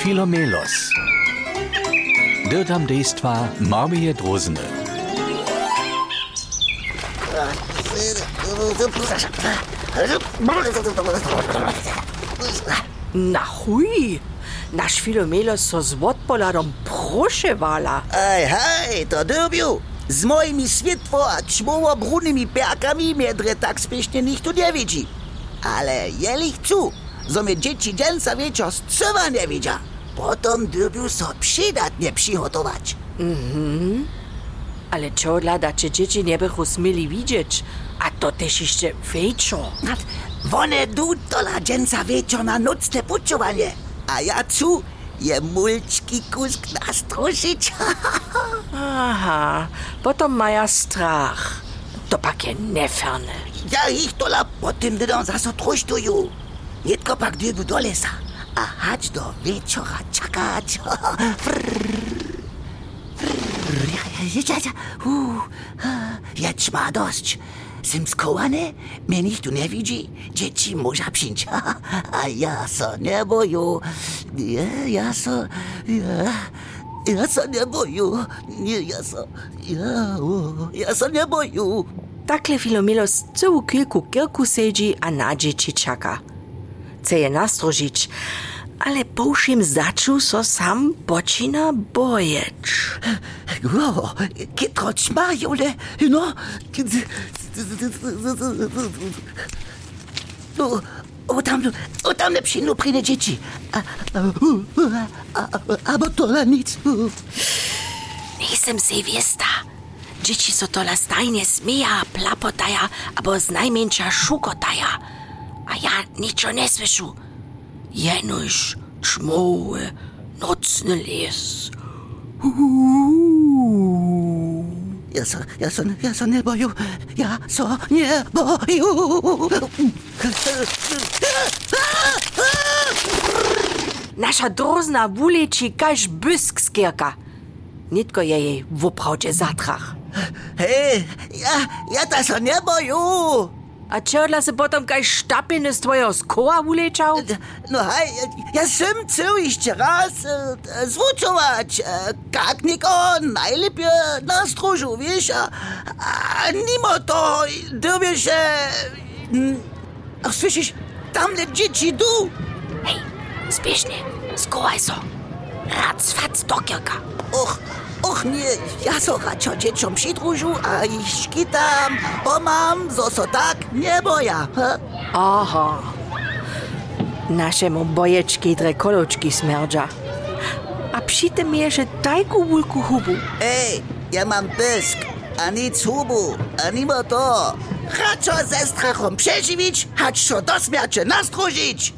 Filomelos. Dirtam dejstva Marmije Drozene. Na chuj! Naš Filomelo so z odpoladom proševala. Aj, hej, to dobił. Z moimi świetło a czmowo-brunnymi perkami miedre tak spiesznie nikt tu nie widzi. Ale jeli chcą, zo mnie dzieci dzielca wieczor z trzewa nie widzia. Potom dobił so przydatnie przygotować. Ale čo da če dzieci nie bychu smeli widzieć, a to też jeszcze wieczor. One du dola dzielca wieczor na nocne puczowanie. A ja cu je mulczki kusk nastroszyć. Aha, potom maja strach. To pak je neferne. Ja ich dola potem dodam zaso trosztuju. Nitko pak dybu do lesa. A hać do ja, uh, Jetzt ma dość. Mnie nikt tu nie widzi, dzieci może przyjść. A ja so nie boju. Ja, ja so, ja, ja so nie boju. Nie, ja so, ja, o, ja so nie boju. Takle Filomelo z całą kilku kirku sedzi a na dzieci czeka. Chce nastrožić, ale po všim začu so sam počina bojeć. Wow, kitro čmajole, no. No, o tam, o tam ne przyjdą pryne dzieci. A, a, a, a, bo to nic. Nisem si wiesta. Dzieci so tola stajnie smija, plapotaja, abo z najmniejsza szukotaja. A ja niczo nie słyszu. Jenoś czmoły, nocny les. Ja so, ja so, ja so nie boju, ja so nie boju. Nasza drozna wuleči kaž bysk skierka. Nitko je jej w oprawdzie zatrach. Hej, ja, ja ta so nie boju. A čerdla se potom kaž štapiny z tvojego skoła wulečał? No hej, ja sem chcel jeszcze raz e, zvučować, e, jak niko najlepiej na stróżu, wiesz, a, a mimo to mm, Ach, słyszysz, tam le dzieci du. Hej, spiesznie, skołaj so. Rac, fac do kierka. Och, nie, ja so raczej dzieciom przydrużu, a ich szkitam, pomam, zo so tak nie boja. ha? Aha. Našemu boječki dre koločki smerdža. A przy tym jeszcze tajku wulku hubu. Ej, ja mam pysk, a nic hubu, a mimo to. Raczo ze strachom przeżywić, hać so do śmierci nastróżyć.